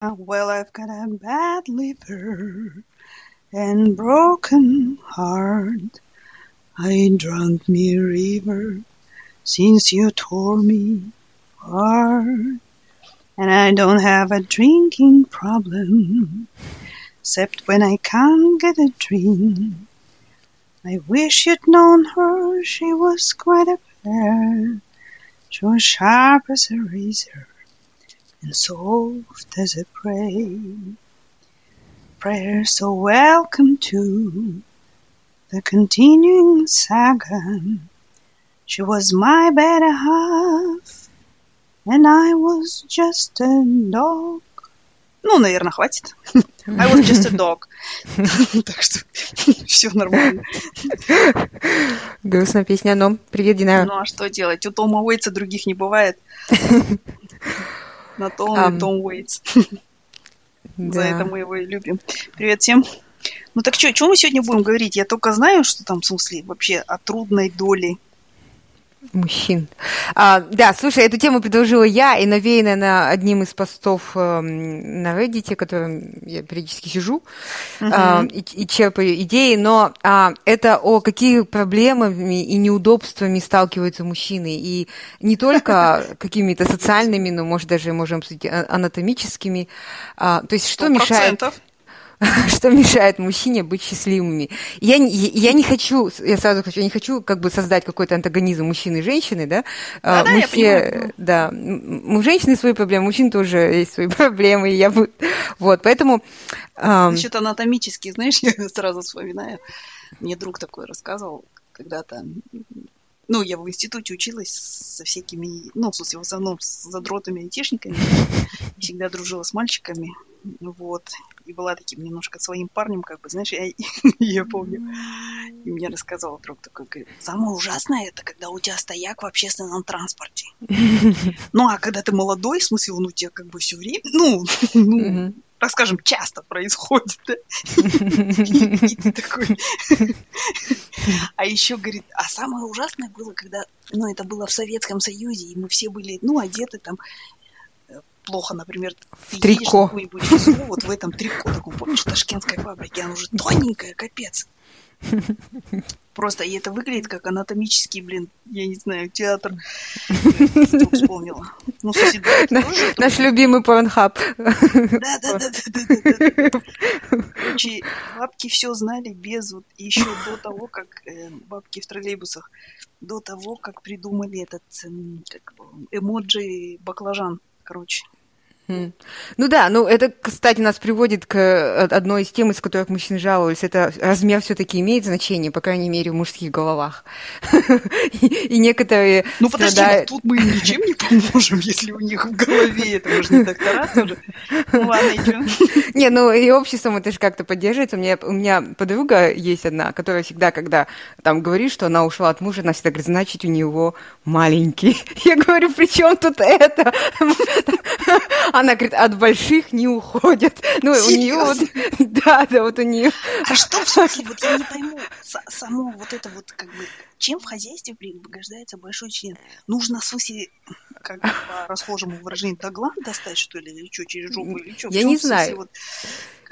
Well, I've got a bad liver and broken heart. I drunk me river since you tore me apart. And I don't have a drinking problem, except when I can't get a drink. I wish you'd known her, she was quite a pair. She was sharp as a razor and soft as a prey. Prayer so welcome to the continuing saga. She was my better half, and I was just a dog. Ну, наверное, хватит. I was just a dog. так что все нормально. Грустная песня, но привет, Динара. Ну, а что делать? У Тома Уэйтса других не бывает. На то он и Том Уэйтс. За это мы его и любим. Привет всем. Ну так что, что мы сегодня будем говорить? Я только знаю, что там, в смысле, вообще о трудной доле мужчин. А, да, слушай, эту тему предложила я, и навеяна на одним из постов э, на Reddit, которым я периодически сижу uh-huh. э, и, и черпаю идеи, но э, это о каких проблемами и неудобствами сталкиваются мужчины, и не только какими-то социальными, но, может, даже можем сказать, а, анатомическими. Э, то есть что 100%. мешает... что мешает мужчине быть счастливыми. Я, я, я не хочу, я сразу хочу, я не хочу как бы создать какой-то антагонизм мужчины и женщины, да? Да, мы да, все, я да, у женщины свои проблемы, у мужчин тоже есть свои проблемы, и я бы, вот, поэтому... Значит, анатомически, знаешь, я сразу вспоминаю, мне друг такой рассказывал когда-то, ну, я в институте училась со всякими, ну, в смысле, в основном с задротами айтишниками, всегда дружила с мальчиками, вот, и была таким немножко своим парнем, как бы, знаешь, я, я помню, и мне рассказывал друг такой, говорит, самое ужасное, это когда у тебя стояк в общественном транспорте. Ну, а когда ты молодой, в смысле, он у тебя как бы все время, ну, ну так скажем, часто происходит, да? Ты такой... А еще, говорит, а самое ужасное было, когда, ну, это было в Советском Союзе, и мы все были, ну, одеты там плохо, например, в трико. Число, вот в этом трико, таком, помнишь, ташкентской фабрике, она уже тоненькая, капец. Просто и это выглядит как анатомический, блин, я не знаю, театр. Вдруг вспомнила. Ну, Наш любимый порнхаб. Да, да, да, да, да, да. Короче, бабки все знали без вот еще до того, как э, бабки в троллейбусах, до того, как придумали этот как, эмоджи баклажан, короче. Ну да, ну это, кстати, нас приводит к э, одной из тем, из которых мужчины жаловались. Это размер все-таки имеет значение, по крайней мере, в мужских головах. И некоторые Ну подожди, тут мы ничем не поможем, если у них в голове это уже не докторат уже. Ну ладно, идем. Не, ну и обществом это же как-то поддерживается. У меня, у меня подруга есть одна, которая всегда, когда там говорит, что она ушла от мужа, она всегда говорит, значит, у него маленький. Я говорю, при чем тут это? Она говорит, от больших не уходят. Ну, у нее вот, да, да, вот у нее. А что в смысле, вот я не пойму, само вот это вот как бы, чем в хозяйстве пригождается большой член? Нужно, смысле, как по расхожему выражению, доглан достать, что ли, или что, через жопу, или что? Я не знаю. Вот,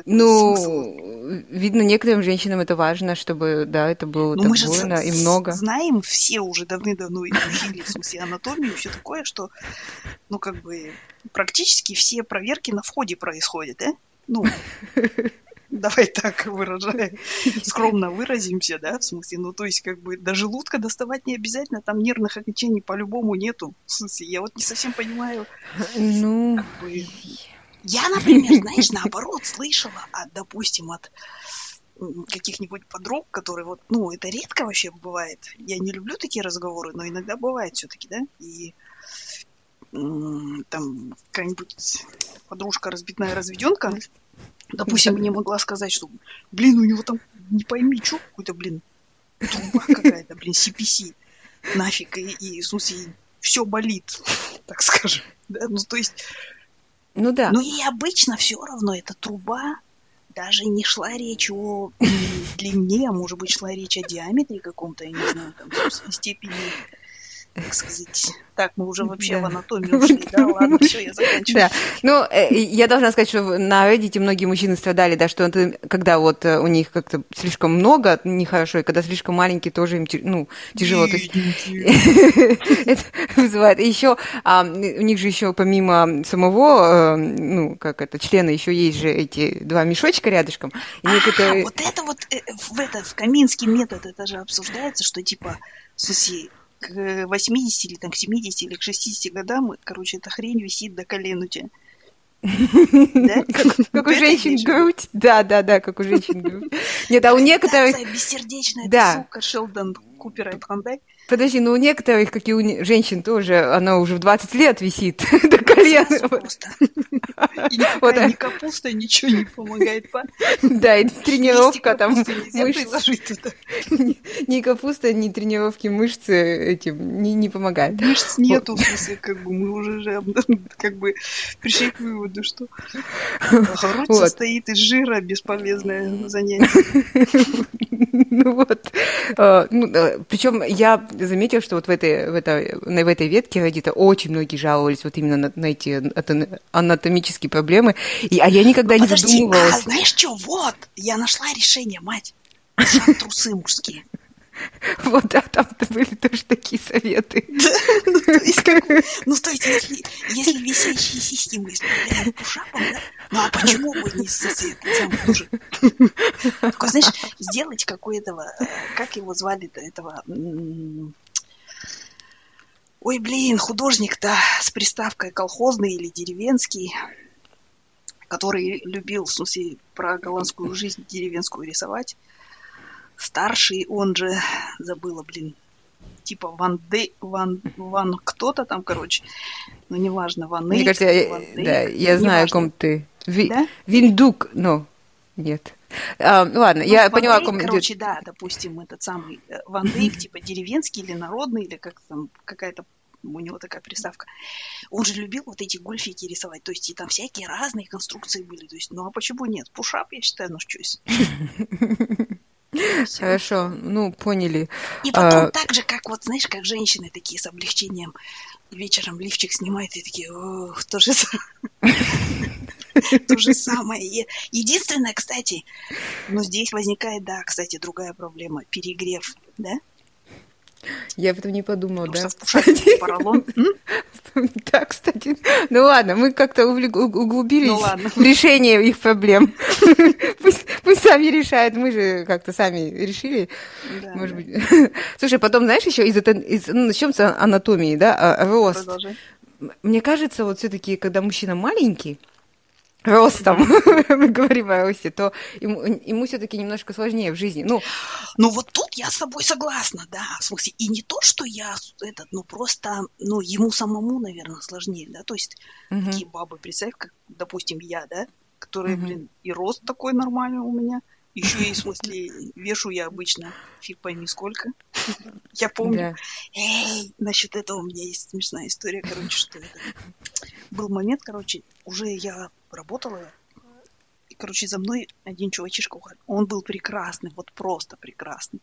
ну, видно, некоторым женщинам это важно, чтобы, да, это было Но так больно и много. знаем все уже давны-давно изучили, в смысле, анатомию и все такое, что, ну, как бы, практически все проверки на входе происходят, да? Ну, давай так выражаем, скромно выразимся, да, в смысле, ну, то есть, как бы, до желудка доставать не обязательно, там нервных окончаний по-любому нету, в смысле, я вот не совсем понимаю, ну, как бы, я, например, знаешь, наоборот, слышала, от, допустим, от каких-нибудь подруг, которые вот, ну, это редко вообще бывает. Я не люблю такие разговоры, но иногда бывает все-таки, да, и там какая-нибудь подружка разбитная разведенка, допустим, мне могла сказать, что, блин, у него там не пойми, что какой-то, блин, труба какая-то, блин, CPC, нафиг, и, и в смысле, все болит, так скажем. Да? Ну, то есть, ну да. Но и обычно все равно эта труба, даже не шла речь о длине, а может быть шла речь о диаметре каком-то, я не знаю, там, степени так сказать. Так, мы уже вообще да. в анатомию ушли, да? Ладно, все, я заканчиваю. Да. Ну, э, я должна сказать, что на Reddit многие мужчины страдали, да, что это, когда вот э, у них как-то слишком много, нехорошо, и когда слишком маленький, тоже им ну, тяжело. То есть это вызывает. И еще а, у них же еще помимо самого, э, ну, как это, члена, еще есть же эти два мешочка рядышком. Вот это вот в, этот, в Каминский метод, это же обсуждается, что типа, смысле, к 80 или там, к 70 или к 60 годам, короче, эта хрень висит до колен у тебя. Да? Как у женщин грудь. Да, да, да, как у женщин грудь. Нет, а у некоторых... Бессердечная сука Шелдон Купера и Хандай. Подожди, ну у некоторых, как и у женщин тоже, она уже в 20 лет висит до Просто. И вот, ни капуста, ничего не помогает. Да, и тренировка там мышц. Ни капуста, ни тренировки мышцы этим не, помогает. Мышц нету, в смысле, как бы мы уже же как бы пришли к выводу, что грудь состоит из жира, бесполезное занятие. Ну вот. А, ну, Причем я заметила, что вот в этой, в этой, ветке Reddit очень многие жаловались вот именно на, на эти анатомические проблемы, и, а я никогда не задумывалась. А, знаешь что, вот, я нашла решение, мать. Трусы мужские. Вот, да, там были тоже такие советы. Ну, то есть, ну, то есть, если, если висящие сиськи мы исправляем пушапом, да, ну, а почему бы не с этим тоже? Такой, знаешь, сделать какой-то, э, как его звали-то, этого... Ой, блин, художник-то с приставкой колхозный или деревенский, который любил, в смысле, про голландскую жизнь деревенскую рисовать старший, он же, забыла, блин, типа Ван Дей, Ван, Ван кто-то там, короче, ну, неважно, Ван Мне кажется, я, Ван Дейк, да, я знаю, важно. о ком ты. Ви, да? Виндук, ну, нет. А, ну, ладно, ну, я Ван поняла, Дейк, о ком короче, да, допустим, этот самый э, Ван Дейк, типа деревенский или народный, или как там какая-то у него такая приставка. Он же любил вот эти гольфики рисовать, то есть и там всякие разные конструкции были, то есть, ну а почему нет? Пушап, я считаю, наш чойс. Хорошо, ну, поняли. И потом а... так же, как вот, знаешь, как женщины такие с облегчением вечером лифчик снимают и такие, ох, то же то же самое. Единственное, кстати, но здесь возникает, да, кстати, другая проблема, перегрев, да? Я об этом не подумала, да? Поролон. Да, кстати. Ну ладно, мы как-то углубились ну, в решение их проблем. Пусть, пусть сами решают, мы же как-то сами решили. Да, Может да. быть. Слушай, потом, знаешь, еще из, из ну, начнем с анатомии, да, а, рост. Продолжай. Мне кажется, вот все-таки, когда мужчина маленький, ростом, мы говорим о росте, то ему, ему все-таки немножко сложнее в жизни. Ну, ну вот тут я с тобой согласна, да, в смысле, и не то, что я этот, ну просто, ну ему самому, наверное, сложнее, да, то есть угу. такие бабы, представь, как, допустим, я, да, которые, угу. блин, и рост такой нормальный у меня, еще и, в смысле, вешу я обычно, фиг пойми сколько. Я помню, эй, насчет этого у меня есть смешная история, короче, что это был момент, короче, уже я работала, и, короче, за мной один чувачишка уходил. Он был прекрасный, вот просто прекрасный.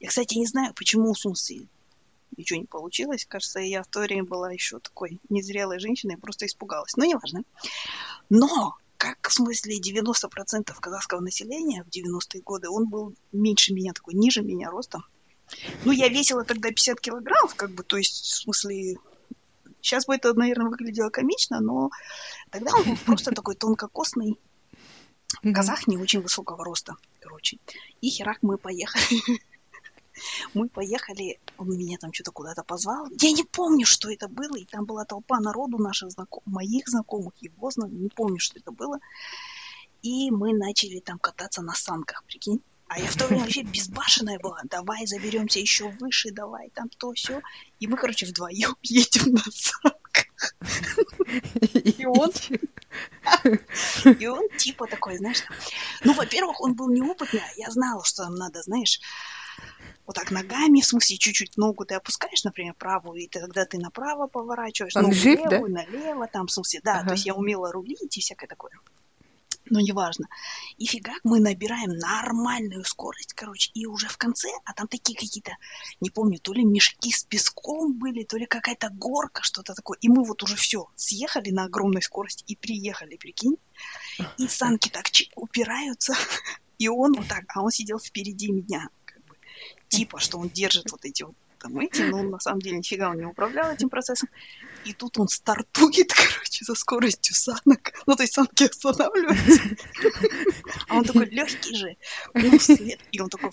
Я, кстати, не знаю, почему у Сунси ничего не получилось. Кажется, я в то время была еще такой незрелой женщиной, просто испугалась. Но неважно. Но, как в смысле 90% казахского населения в 90-е годы, он был меньше меня, такой ниже меня ростом. Ну, я весила тогда 50 килограммов, как бы, то есть, в смысле, Сейчас бы это, наверное, выглядело комично, но тогда он был просто такой тонкокосный казах не очень высокого роста, короче. И херак мы поехали. Мы поехали, он меня там что-то куда-то позвал. Я не помню, что это было, и там была толпа народу наших знакомых, моих знакомых, его знакомых, не помню, что это было. И мы начали там кататься на санках, прикинь. А я в то время вообще безбашенная была. Давай заберемся еще выше, давай там то все. И мы, короче, вдвоем едем на санках. И он... И он типа такой, знаешь, ну, во-первых, он был неопытный, а я знала, что нам надо, знаешь, вот так ногами, в смысле, чуть-чуть ногу ты опускаешь, например, правую, и тогда ты направо поворачиваешь, Он ногу жив, левую, да? налево, там, в смысле, да, ага. то есть я умела рулить и всякое такое. Но неважно. И фигак мы набираем нормальную скорость, короче, и уже в конце, а там такие какие-то, не помню, то ли мешки с песком были, то ли какая-то горка, что-то такое. И мы вот уже все, съехали на огромной скорости и приехали, прикинь. И санки так упираются, и он вот так, а он сидел впереди меня, как бы, типа, что он держит вот эти вот там эти, но он на самом деле нифига он не управлял этим процессом. И тут он стартует, короче, со скоростью санок. Ну, то есть санки останавливаются. А он такой легкий же. Ну. И он такой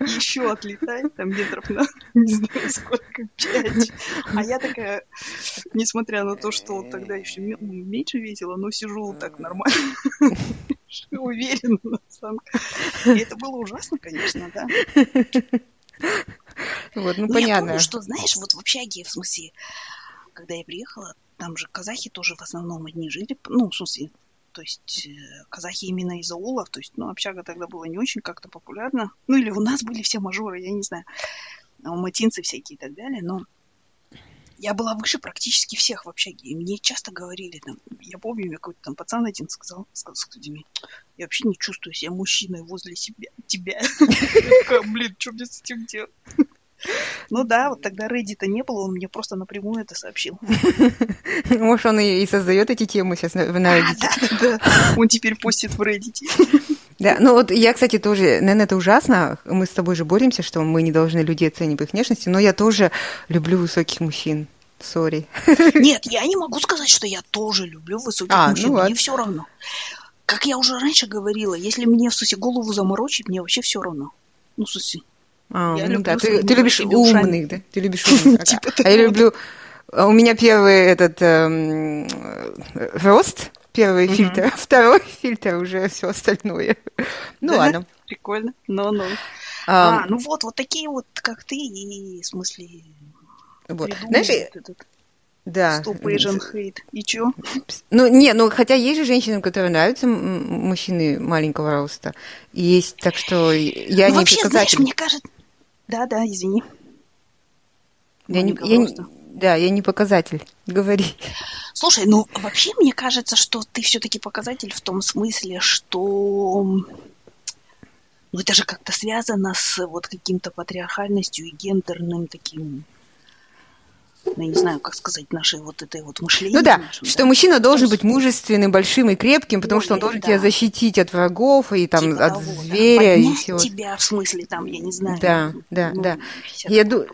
еще отлетает там метров на не знаю сколько, пять. А я такая, несмотря на то, что тогда еще меньше весила, но сижу так нормально уверенно на. И это было ужасно, конечно, да. Вот, ну, но понятно. Я помню, что, знаешь, вот в общаге, в смысле, когда я приехала, там же казахи тоже в основном одни жили, ну, в смысле, то есть э, казахи именно из аулов, то есть, ну, общага тогда была не очень как-то популярна. Ну, или у нас были все мажоры, я не знаю, алматинцы всякие и так далее, но я была выше практически всех в общаге. И мне часто говорили, там, я помню, мне какой-то там пацан один сказал, сказал, сказал я вообще не чувствую себя мужчиной возле себя, тебя. Блин, что мне с этим делать? Ну да, вот тогда Reddit не было, он мне просто напрямую это сообщил. Может, он и создает эти темы сейчас на Reddit. А, да, да. Он теперь постит в Reddit. Да, ну вот я, кстати, тоже, наверное, это ужасно. Мы с тобой же боремся, что мы не должны людей оценивать по их внешности, но я тоже люблю высоких мужчин. Сори. Нет, я не могу сказать, что я тоже люблю высоких а, мужчин. Ну, мне все равно. Как я уже раньше говорила, если мне в смысле голову заморочить, мне вообще все равно. Ну, смысле. А, я ну да, ты, ты любишь умных, да? Ты любишь умных. Типа а я люблю... У меня первый этот эм, рост, первый фильтр, второй фильтр уже все остальное. Ну ладно. Прикольно. Ну-ну. А, ну вот, вот такие вот, как ты, и в смысле... Вот. Знаешь, да. Stop Asian hate. И чё? Ну, не, ну, хотя есть же женщинам, которые нравятся мужчины маленького роста. Есть, так что я ну, не вообще, знаешь, мне кажется... Да, да, извини. Я не, я, да, я не показатель. Говори. Слушай, ну вообще мне кажется, что ты все-таки показатель в том смысле, что ну это же как-то связано с вот каким-то патриархальностью и гендерным таким ну, я не знаю, как сказать, нашей вот этой вот мышления. Ну да, нашим, что да? мужчина должен быть мужественным, большим и крепким, потому Ой, что он должен да. тебя защитить от врагов и там типа от того, зверя да. и всего. тебя в смысле там, я не знаю. Да, да, ну, да. Я, ду-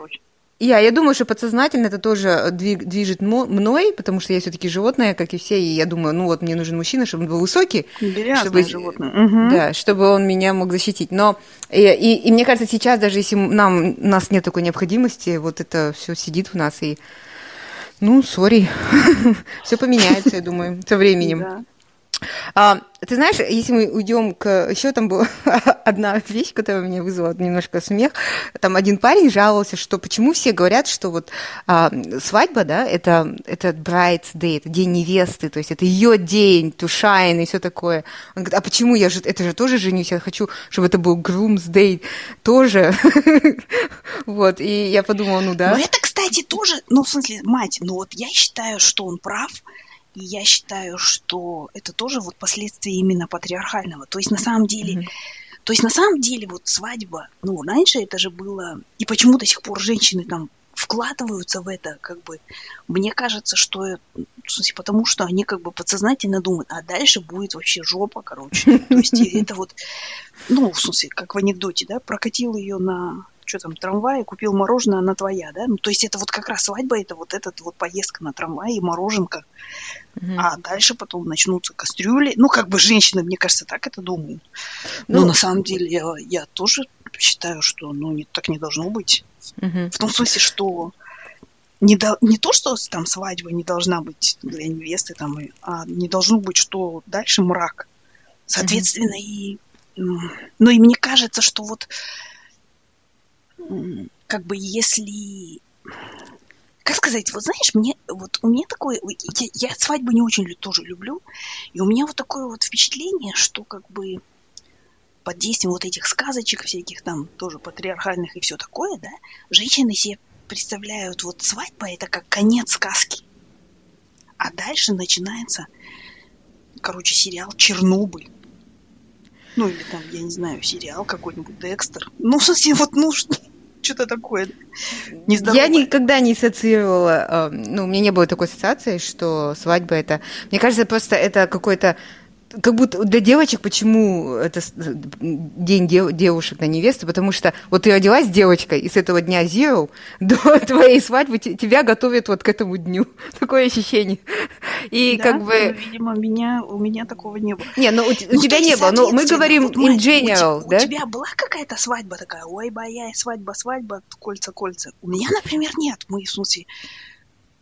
я, я думаю, что подсознательно это тоже движет мной, потому что я все-таки животное, как и все, и я думаю, ну вот мне нужен мужчина, чтобы он был высокий, чтобы, животное. Угу. да, чтобы он меня мог защитить. Но и, и, и мне кажется, сейчас даже если нам у нас нет такой необходимости, вот это все сидит в нас и ну, сори, все поменяется, я думаю, со временем. А, ты знаешь, если мы уйдем к... Еще там была одна вещь, которая меня вызвала немножко смех. Там один парень жаловался, что почему все говорят, что вот а, свадьба, да, это, это bride's day, это день невесты, то есть это ее день, shine и все такое. Он говорит, а почему я же, это же тоже женюсь, я хочу, чтобы это был groom's day тоже. вот, и я подумала, ну да. Но это, кстати, тоже, ну, в смысле, мать, ну вот я считаю, что он прав, и я считаю, что это тоже вот последствия именно патриархального. То есть на самом деле, mm-hmm. то есть на самом деле вот свадьба, ну раньше это же было, и почему до сих пор женщины там вкладываются в это, как бы, мне кажется, что, в смысле, потому что они как бы подсознательно думают, а дальше будет вообще жопа, короче. То есть это вот, ну, в смысле, как в анекдоте, да, прокатил ее на что там, трамвае, купил мороженое, она твоя, да? Ну, то есть это вот как раз свадьба, это вот эта вот поездка на трамвае и мороженка. Угу. А дальше потом начнутся кастрюли. Ну, как бы женщины, мне кажется, так это думают. Но ну, на самом деле я, я тоже считаю, что ну, не, так не должно быть. Угу. В том смысле, что не, до, не то, что там свадьба не должна быть для невесты, там, а не должно быть, что дальше мрак. Соответственно, угу. и... Ну, и мне кажется, что вот как бы если как сказать, вот знаешь, мне вот у меня такое, я, я свадьбы не очень тоже люблю, и у меня вот такое вот впечатление, что как бы под действием вот этих сказочек всяких там тоже патриархальных и все такое, да, женщины себе представляют вот свадьба это как конец сказки, а дальше начинается короче, сериал «Чернобыль». Ну, или там, я не знаю, сериал какой-нибудь «Декстер». Ну, совсем вот, ну, что-то такое нездоровое. Я никогда не ассоциировала, ну, у меня не было такой ассоциации, что свадьба это... Мне кажется, просто это какой-то как будто для девочек почему это день дев, девушек на невесту, потому что вот ты родилась девочкой, и с этого дня zero до твоей свадьбы тебя готовят вот к этому дню. Такое ощущение. И да, как бы... Ну, видимо, меня, у меня такого не было. Не, ну у, ну, у тебя не было, но мы говорим вот, in general, у, да? У тебя была какая-то свадьба такая, ой, боясь, свадьба, свадьба, кольца, кольца. У меня, например, нет. Мы, в смысле,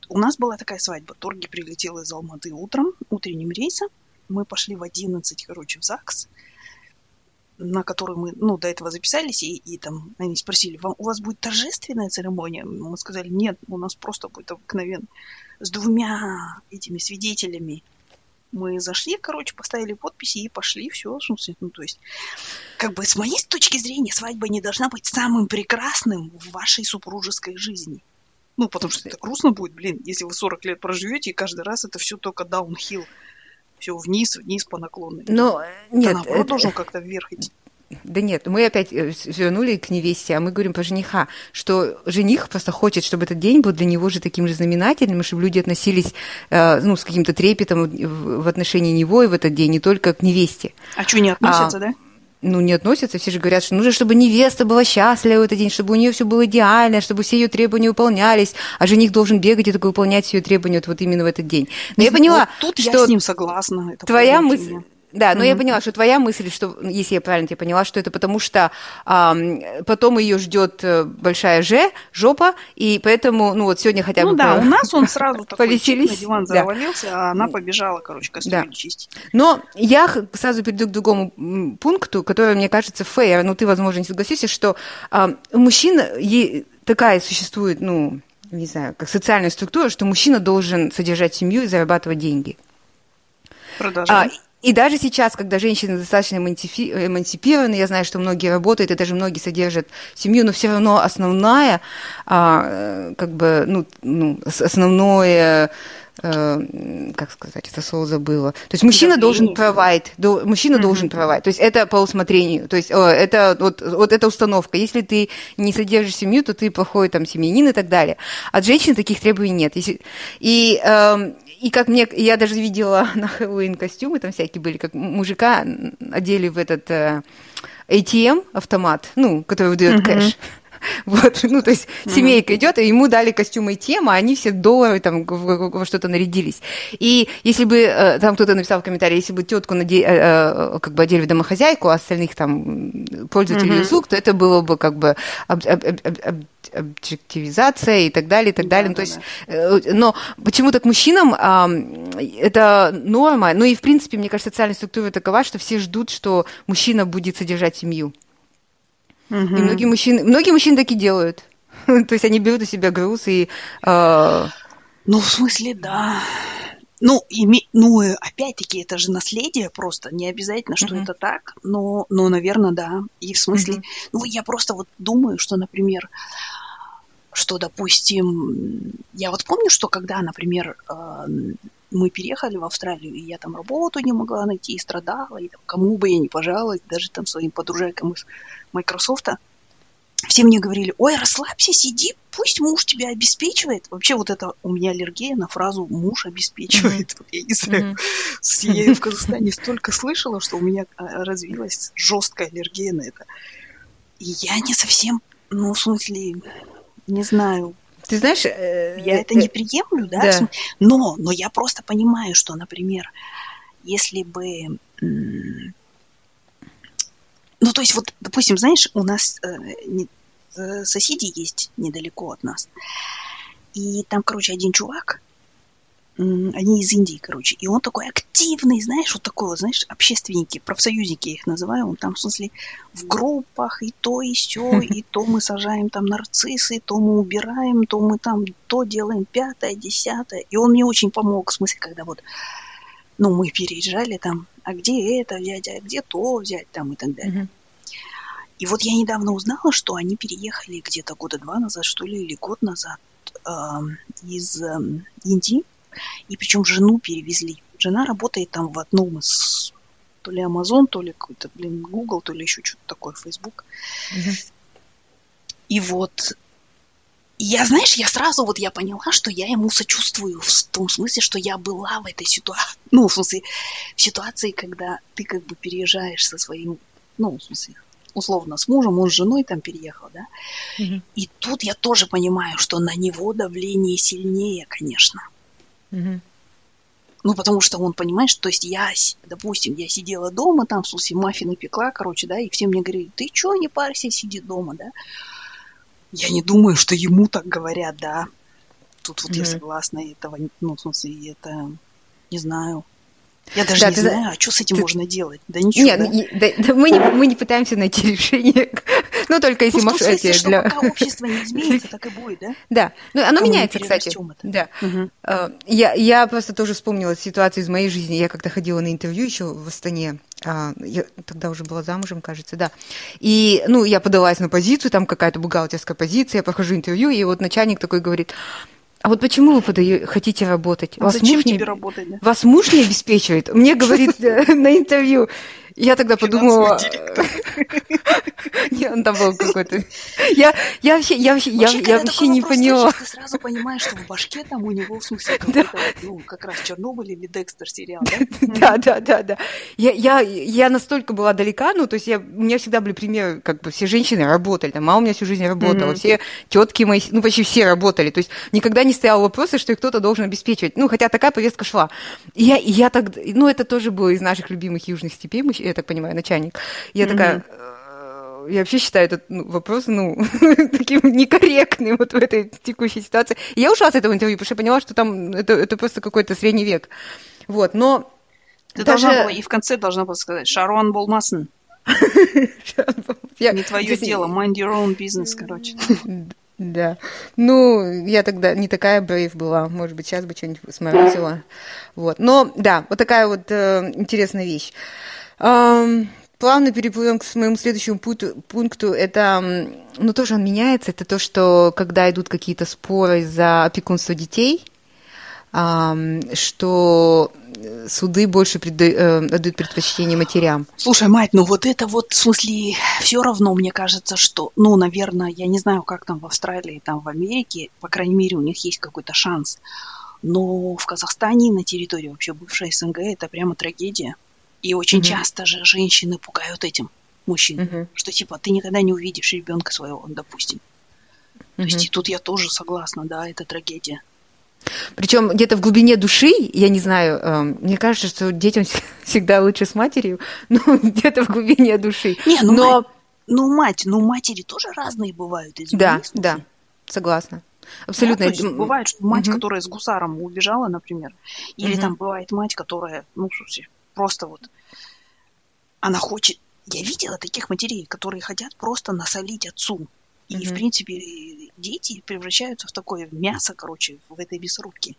у нас была такая свадьба. Торги прилетел из Алматы утром, утренним рейсом мы пошли в 11, короче, в ЗАГС, на который мы, ну, до этого записались, и, и там они спросили, вам, у вас будет торжественная церемония? Мы сказали, нет, у нас просто будет обыкновенно. С двумя этими свидетелями мы зашли, короче, поставили подписи и пошли, все, ну, то есть, как бы с моей точки зрения свадьба не должна быть самым прекрасным в вашей супружеской жизни. Ну, потому что это грустно будет, блин, если вы 40 лет проживете, и каждый раз это все только даунхилл все вниз, вниз по наклонной. Но нет, наоборот, это... должен как-то вверх идти. Да нет, мы опять э, вернули к невесте, а мы говорим про жениха, что жених просто хочет, чтобы этот день был для него же таким же знаменательным, чтобы люди относились э, ну, с каким-то трепетом в отношении него и в этот день, не только к невесте. А что, не относятся, а, да? Ну, не относятся, все же говорят, что нужно, чтобы невеста была счастлива в этот день, чтобы у нее все было идеально, чтобы все ее требования выполнялись, а жених должен бегать и только выполнять все ее требования вот именно в этот день. Но я поняла, вот тут что я с ним согласна. Это твоя мысль, да, но mm-hmm. я поняла, что твоя мысль, что, если я правильно тебя поняла, что это потому что а, потом ее ждет э, большая Ж, жопа, и поэтому, ну вот сегодня хотя бы... Ну да, у нас он сразу такой на диван завалился, да. а она побежала, короче, кастрюлю да. чистить. Но я сразу перейду к другому пункту, который, мне кажется, фейер, ну ты, возможно, не согласишься, что а, у мужчин такая существует, ну, не знаю, как социальная структура, что мужчина должен содержать семью и зарабатывать деньги. Продолжай. А, и даже сейчас, когда женщины достаточно эмансипированы, я знаю, что многие работают, и даже многие содержат семью, но все равно основная, а, как бы, ну, ну основное э, как сказать, это слово забыла. То есть мужчина должен provide, до, мужчина mm-hmm. должен provide. То есть это по усмотрению. То есть это вот, вот эта установка. Если ты не содержишь семью, то ты плохой там семьянин и так далее. От женщин таких требований нет. Если, и э, и как мне, я даже видела на Хэллоуин костюмы, там всякие были, как мужика одели в этот э, ATM автомат, ну, который выдает uh-huh. кэш. Вот, ну, то есть семейка идет, и ему дали костюмы и тема, а они все доллары там во что-то нарядились. И если бы э, там кто-то написал в комментарии, если бы тетку. Э, э, как бы одели в домохозяйку, а остальных там пользователей услуг, то это было бы как бы об, об, об, об, объективизация и так далее, и так далее. Да, ну, то есть, но почему-то к мужчинам а, это норма. Ну и, в принципе, мне кажется, социальная структура такова, что все ждут, что мужчина будет содержать семью. Угу. И многие мужчины, многие мужчины так и делают. То есть они берут у себя груз и... Э... Ну, в смысле, да. Ну, име... ну, опять-таки, это же наследие просто. Не обязательно, что mm-hmm. это так, но, но, наверное, да. И в смысле, mm-hmm. ну, я просто вот думаю, что, например, что, допустим, я вот помню, что когда, например, э, мы переехали в Австралию, и я там работу не могла найти, и страдала, и там, кому бы я ни пожаловалась, даже там своим подружайкам из Microsoft, все мне говорили, ой, расслабься, сиди, пусть муж тебя обеспечивает. Вообще вот это у меня аллергия на фразу «муж обеспечивает». Mm-hmm. Я не знаю, mm-hmm. я ее в Казахстане столько слышала, что у меня а, развилась жесткая аллергия на это. И я не совсем, ну, в смысле, не знаю, ты знаешь, э, я это не приемлю, да, да. но, но я просто понимаю, что, например, если бы ну, то есть, вот, допустим, знаешь, у нас э, э, соседи есть недалеко от нас. И там, короче, один чувак, э, они из Индии, короче, и он такой активный, знаешь, вот такой вот, знаешь, общественники, профсоюзники я их называю, он там, в смысле, в группах, и то, и все, и то мы сажаем там нарциссы, то мы убираем, то мы там то делаем пятое, десятое. И он мне очень помог, в смысле, когда вот ну, мы переезжали там, а где это взять, а где то взять? там и так далее. И вот я недавно узнала, что они переехали где-то года два назад, что ли, или год назад э, из э, Индии, и причем жену перевезли жена работает там в одном из то ли Amazon, то ли какой-то, блин, Google, то ли еще что-то такое, Facebook. Mm-hmm. И вот я, знаешь, я сразу вот я поняла, что я ему сочувствую в том смысле, что я была в этой ситуации, ну, в смысле, в ситуации, когда ты как бы переезжаешь со своим, ну, в смысле, условно, с мужем, он с женой там переехал, да, mm-hmm. и тут я тоже понимаю, что на него давление сильнее, конечно. Ну, потому что он понимает, что, то есть я, допустим, я сидела дома, там, в смысле, маффины пекла, короче, да, и все мне говорили, ты чё, не парься, сиди дома, да. Я не думаю, что ему так говорят, да. Тут вот mm-hmm. я согласна, этого, ну, в смысле, это, не знаю, я даже да, не ты... знаю, а что с этим ты... можно делать? Да ничего. Нет, да? Да, да, мы, не, мы не пытаемся найти решение. ну, только если ну, смысле, что для... пока общество не изменится, так и будет, да? Да, ну, оно меняется, кстати. Это. Да. Угу. Я, я просто тоже вспомнила ситуацию из моей жизни. Я как-то ходила на интервью еще в Астане. А, я тогда уже была замужем, кажется, да. И, ну, я подалась на позицию, там какая-то бухгалтерская позиция, я прохожу интервью, и вот начальник такой говорит, а вот почему вы подаю, хотите работать? А вас зачем муж тебе не, работать? Да? Вас муж не обеспечивает? Мне говорит э, на интервью, я тогда подумала... Не, он там был какой-то... Я, я вообще, я вообще, я, я вообще не поняла. Ты сразу понимаешь, что в башке там у него, в смысле, ну, как раз Чернобыль или Декстер сериал, да? Да, да, да, да. Я, я, я настолько была далека, ну, то есть я, у меня всегда были примеры, как бы все женщины работали, там, мама у меня всю жизнь работала, все тетки мои, ну, почти все работали, то есть никогда не стоял вопроса, что кто-то должен обеспечивать, ну, хотя такая повестка шла. И я, и я так, ну, это тоже было из наших любимых южных степей, я так понимаю, начальник. Я mm-hmm. такая, «Э, я вообще считаю этот ну, вопрос, ну, таким некорректным вот в этой текущей ситуации. И я ушла с этого интервью, потому что я поняла, что там это, это просто какой-то средний век. Вот, но... Ты даже... должна была, и в конце должна была сказать, Шарон Болмасен. Не твое дело, mind your own business, короче. Да. Ну, я тогда не такая брейв была. Может быть, сейчас бы что-нибудь сморозила. Вот. Но, да, вот такая вот э, интересная вещь. Плавно переплывем к моему следующему пункту. Это, ну, тоже он меняется. Это то, что когда идут какие-то споры за опекунство детей, что суды больше э, отдают предпочтение матерям. Слушай, мать, ну вот это вот, в смысле, все равно мне кажется, что, ну, наверное, я не знаю, как там в Австралии, там в Америке, по крайней мере, у них есть какой-то шанс. Но в Казахстане, на территории вообще бывшей СНГ, это прямо трагедия. И очень угу. часто же женщины пугают этим мужчин, угу. что типа ты никогда не увидишь ребенка своего, допустим. То есть и тут я тоже согласна, да, это трагедия. Причем где-то в глубине души, я не знаю, э, мне кажется, что детям всегда лучше с матерью, но где-то в глубине души. Не, ну, но... мать, ну мать, ну матери тоже разные бывают. Извини, да, да, согласна. Абсолютно. Да, есть, бывает, что мать, угу. которая с гусаром убежала, например, или угу. там бывает мать, которая, ну, слушай, просто вот она хочет... Я видела таких матерей, которые хотят просто насолить отцу. И, mm-hmm. в принципе, дети превращаются в такое мясо, короче, в этой мясорубке.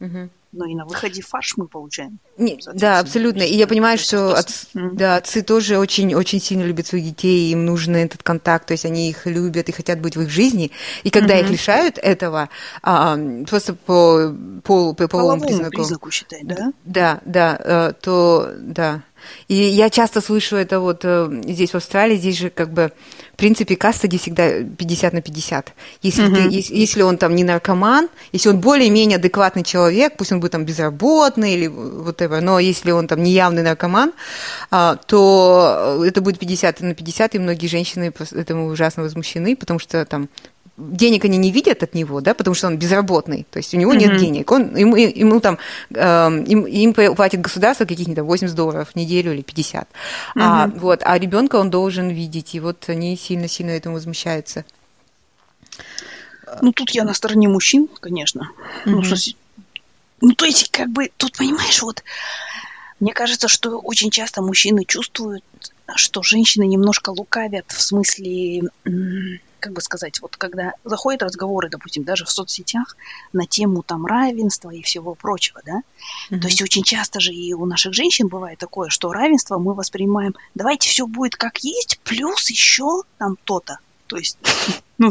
Угу. Ну и на выходе фарш мы получаем. Не, да, абсолютно. И я понимаю, что от, mm. да, отцы тоже очень, очень сильно любят своих детей, им нужен этот контакт, то есть они их любят и хотят быть в их жизни. И когда mm-hmm. их лишают этого, а, просто по, по, по половому признаку, признаку считай, да? Да, да, э, то да. И я часто слышу это вот э, здесь, в Австралии, здесь же как бы, в принципе, кастади всегда 50 на 50. Если, mm-hmm. ты, если, если он там не наркоман, если он более-менее адекватный человек, пусть он будет там безработный или вот это, но если он там неявный наркоман, а, то это будет 50 на 50, и многие женщины этому ужасно возмущены, потому что там денег они не видят от него, да, потому что он безработный, то есть у него mm-hmm. нет денег, он, ему, ему там, э, им, им платит государство каких-нибудь 80 долларов в неделю или 50, mm-hmm. а, вот, а ребенка он должен видеть, и вот они сильно-сильно этому возмущаются. Ну, тут я на стороне мужчин, конечно. Mm-hmm. Ну, что, ну, то есть, как бы, тут, понимаешь, вот, мне кажется, что очень часто мужчины чувствуют, что женщины немножко лукавят в смысле как бы сказать, вот когда заходят разговоры, допустим, даже в соцсетях на тему там равенства и всего прочего, да, mm-hmm. то есть очень часто же и у наших женщин бывает такое, что равенство мы воспринимаем, давайте все будет как есть, плюс еще там то-то. То есть, ну,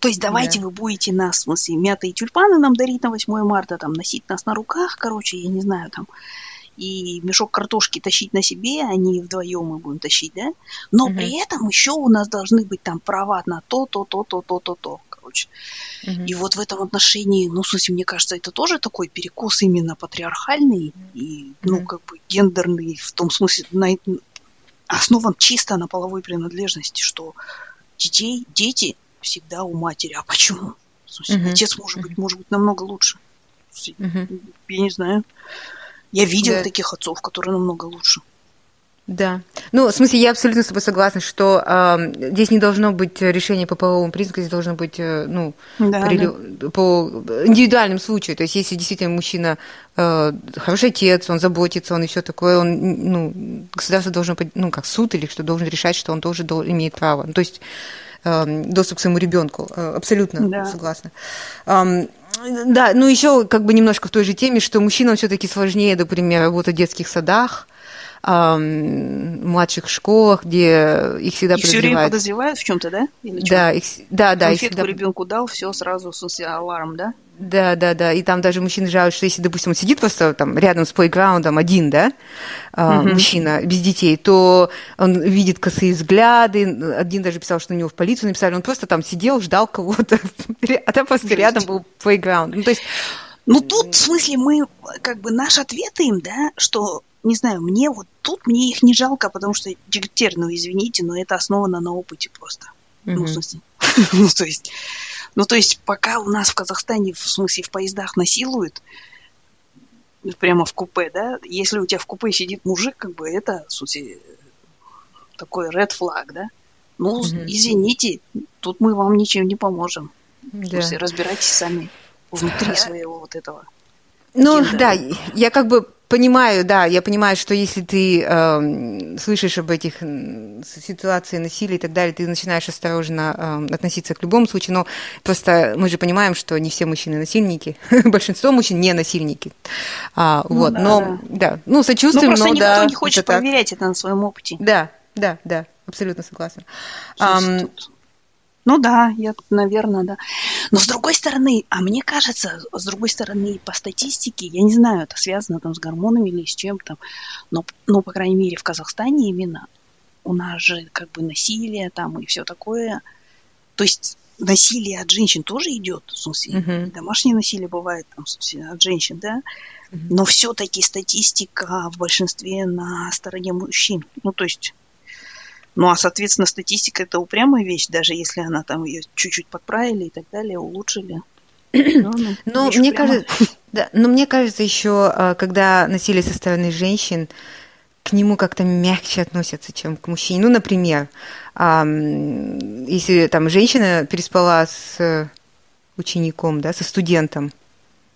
то есть давайте вы будете нас, в смысле, мятые тюльпаны нам дарить на 8 марта, там, носить нас на руках, короче, я не знаю, там, и мешок картошки тащить на себе, а не вдвоем мы будем тащить, да? Но угу. при этом еще у нас должны быть там права на то, то, то, то, то, то, то, короче. Угу. И вот в этом отношении, ну, в смысле, мне кажется, это тоже такой перекос именно патриархальный и, ну, угу. как бы гендерный, в том смысле, на, основан чисто на половой принадлежности, что детей, дети всегда у матери. А почему? В смысле, угу. Отец может быть, может быть намного лучше. Угу. Я не знаю. Я видела да. таких отцов, которые намного лучше. Да. Ну, в смысле, я абсолютно с тобой согласна, что э, здесь не должно быть решения по половому признаку, здесь должно быть, э, ну, да, по, да. по индивидуальным случаю. То есть, если действительно мужчина э, хороший отец, он заботится, он и все такое, он, ну, государство должно, ну, как суд или что, должен решать, что он тоже имеет право. Ну, то есть, э, доступ к своему ребенку. Э, абсолютно да. согласна. Да, ну еще как бы немножко в той же теме, что мужчинам все-таки сложнее, например, работать в детских садах, младших школах, где их всегда их подозревают. все время подозревают в чем-то, да? Или да, их, да, да. Конфетку всегда... ребенку дал, все сразу, в смысле, аларм, да? Да, да, да. И там даже мужчины жалуются, что если, допустим, он сидит просто там рядом с плейграундом один, да, mm-hmm. мужчина без детей, то он видит косые взгляды. Один даже писал, что у него в полицию написали, он просто там сидел, ждал кого-то, а там просто рядом был плейграунд. Ну, то есть ну, тут, в смысле, мы, как бы, наш ответ им, да, что не знаю, мне вот тут мне их не жалко, потому что дегтер, ну извините, но это основано на опыте просто. Mm-hmm. Ну, в смысле, ну, то есть, ну, то есть, пока у нас в Казахстане, в смысле, в поездах насилуют, прямо в купе, да, если у тебя в купе сидит мужик, как бы это, в смысле, такой red flag, да, ну, mm-hmm. извините, тут мы вам ничем не поможем. Да. Смысле, разбирайтесь сами внутри своего вот этого. Ну, гендера. да, я как бы понимаю, да, я понимаю, что если ты э, слышишь об этих ситуациях насилия и так далее, ты начинаешь осторожно э, относиться к любому случаю, но просто мы же понимаем, что не все мужчины насильники, большинство мужчин не насильники. А, ну, вот, да, но да. да, ну сочувствуем, ну, просто но никто да. не хочет проверять это на своем опыте. Да, да, да, абсолютно согласна. Ну да, я, наверное, да. Но с другой стороны, а мне кажется, с другой стороны, по статистике, я не знаю, это связано там с гормонами или с чем-то, но, ну, по крайней мере, в Казахстане именно у нас же как бы насилие там и все такое. То есть насилие от женщин тоже идет, в смысле, uh-huh. домашнее насилие бывает там, в смысле, от женщин, да, uh-huh. но все-таки статистика в большинстве на стороне мужчин. Ну, то есть ну, а, соответственно, статистика – это упрямая вещь, даже если она там ее чуть-чуть подправили и так далее, улучшили. Ну, ну, ну мне кажется, да, но мне кажется еще, а, когда насилие со стороны женщин, к нему как-то мягче относятся, чем к мужчине. Ну, например, если там женщина переспала с учеником, да, со студентом,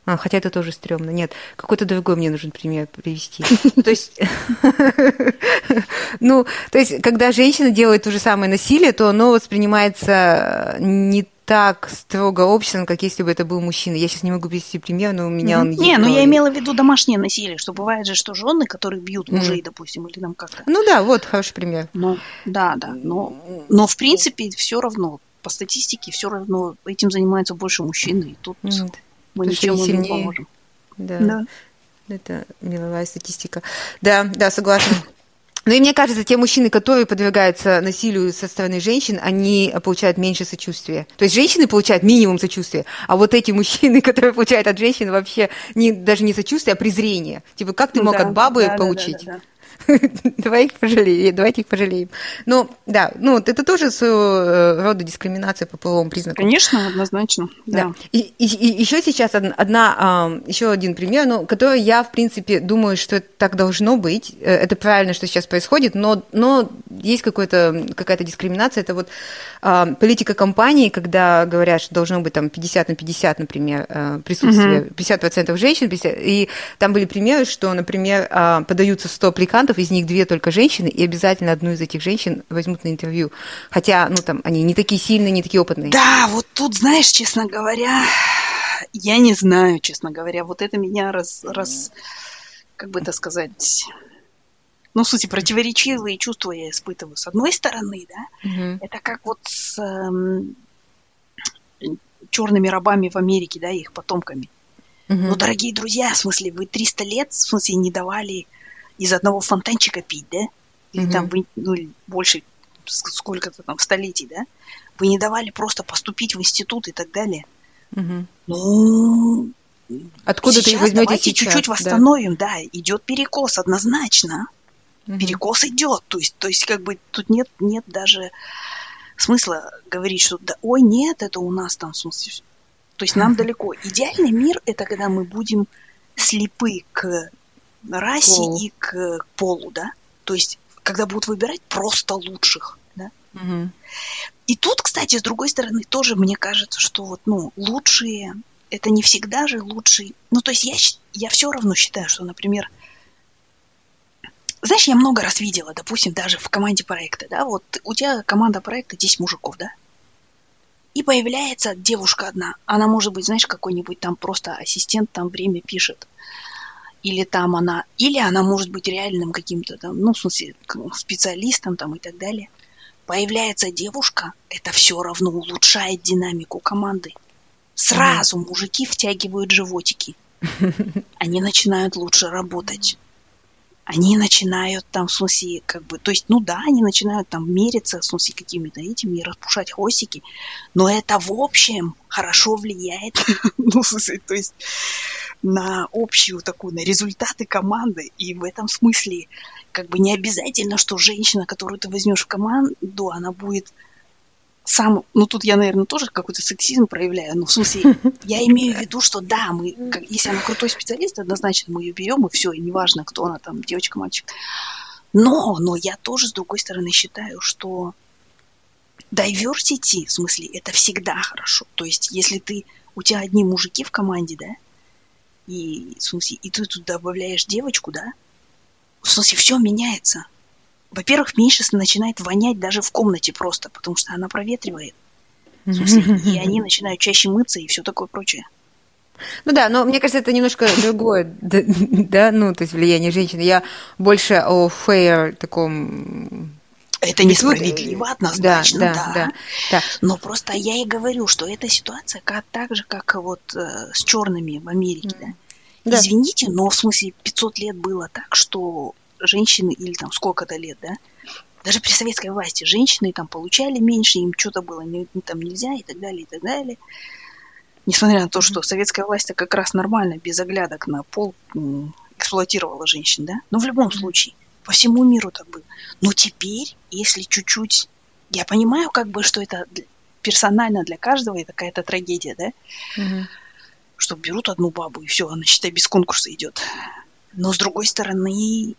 а, хотя это тоже стрёмно. Нет, какой-то другой мне нужен пример привести. То есть, ну, то есть, когда женщина делает то же самое насилие, то оно воспринимается не так строго обществом, как если бы это был мужчина. Я сейчас не могу привести пример, но у меня он есть. Не, ну я имела в виду домашнее насилие, что бывает же, что жены, которые бьют мужей, допустим, или там как-то. Ну да, вот хороший пример. Ну, да, да. Но, но в принципе все равно, по статистике, все равно этим занимаются больше мужчин. И тут мы Потому ничем сильнее... не поможем. Да. да. Это мировая статистика. Да, да, согласна. Ну и мне кажется, те мужчины, которые подвергаются насилию со стороны женщин, они получают меньше сочувствия. То есть женщины получают минимум сочувствия, а вот эти мужчины, которые получают от женщин вообще не, даже не сочувствие, а презрение. Типа, как ты мог да, от бабы да, получить? Да, да, да. Давай их пожалеем, давайте их пожалеем. Ну, да, ну, это тоже своего э, рода дискриминация по половому признаку. Конечно, однозначно, да. да. И, и, и еще сейчас одна, еще один пример, ну, который я, в принципе, думаю, что так должно быть. Э, это правильно, что сейчас происходит, но, но есть какая-то дискриминация. Это вот политика компании, когда говорят, что должно быть там 50 на 50, например, э, присутствие, угу. 50% женщин, 50, и там были примеры, что, например, подаются 100 аппликантов, из них две только женщины, и обязательно одну из этих женщин возьмут на интервью. Хотя, ну, там, они не такие сильные, не такие опытные. Да, вот тут, знаешь, честно говоря, я не знаю, честно говоря, вот это меня раз, раз как бы это сказать, ну, в смысле, противоречивые чувства я испытываю. С одной стороны, да, mm-hmm. это как вот с эм, черными рабами в Америке, да, их потомками. Mm-hmm. Ну, дорогие друзья, в смысле, вы 300 лет, в смысле, не давали из одного фонтанчика пить, да? Или mm-hmm. там вы, ну, больше, сколько-то там столетий, да? Вы не давали просто поступить в институт и так далее. Mm-hmm. Ну, Откуда сейчас, ты возьмете давайте сейчас? чуть-чуть восстановим, да. да, идет перекос однозначно. Угу. Перекос идет, то есть, то есть как бы тут нет, нет даже смысла говорить, что да, ой, нет, это у нас там в смысле. То есть нам далеко. Идеальный мир это когда мы будем слепы к расе Пол. и к полу, да. То есть когда будут выбирать просто лучших, да. Угу. И тут, кстати, с другой стороны, тоже мне кажется, что вот, ну, лучшие это не всегда же лучший. Ну, то есть я, я все равно считаю, что, например, знаешь, я много раз видела, допустим, даже в команде проекта, да, вот у тебя команда проекта 10 мужиков, да, и появляется девушка одна. Она может быть, знаешь, какой-нибудь там просто ассистент там время пишет. Или там она, или она может быть реальным каким-то там, ну, в смысле, специалистом там и так далее. Появляется девушка, это все равно улучшает динамику команды. Сразу мужики втягивают животики. Они начинают лучше работать. Они начинают там, в смысле, как бы, то есть, ну да, они начинают там мериться, в смысле, какими-то этими и распушать хвостики, но это в общем хорошо влияет, ну, в смысле, то есть, на общую такую, на результаты команды. И в этом смысле, как бы не обязательно, что женщина, которую ты возьмешь в команду, она будет сам, ну тут я, наверное, тоже какой-то сексизм проявляю, но в смысле, я имею в виду, что да, мы, как, если она крутой специалист, однозначно мы ее берем, и все, и неважно, кто она там, девочка, мальчик. Но, но я тоже, с другой стороны, считаю, что diversity, в смысле, это всегда хорошо. То есть, если ты, у тебя одни мужики в команде, да, и, в смысле, и ты тут добавляешь девочку, да, в смысле, все меняется во-первых, меньше начинает вонять даже в комнате просто, потому что она проветривает. и они начинают чаще мыться и все такое прочее. Ну да, но мне кажется, это немножко другое, да, ну, то есть влияние женщины. Я больше о fair таком это несправедливо, однозначно, да, да, да. да. Но просто я и говорю, что эта ситуация как, так же, как вот э, с черными в Америке, да. да. Извините, но в смысле 500 лет было так, что женщины или там сколько-то лет, да, даже при советской власти женщины там получали меньше, им что-то было не, там нельзя и так далее, и так далее. Несмотря на то, что советская власть как раз нормально, без оглядок на пол, эксплуатировала женщин, да? Но в любом случае, по всему миру так было. Но теперь, если чуть-чуть... Я понимаю, как бы, что это персонально для каждого, это какая-то трагедия, да? Угу. Что берут одну бабу, и все, она, считай, без конкурса идет. Но с другой стороны,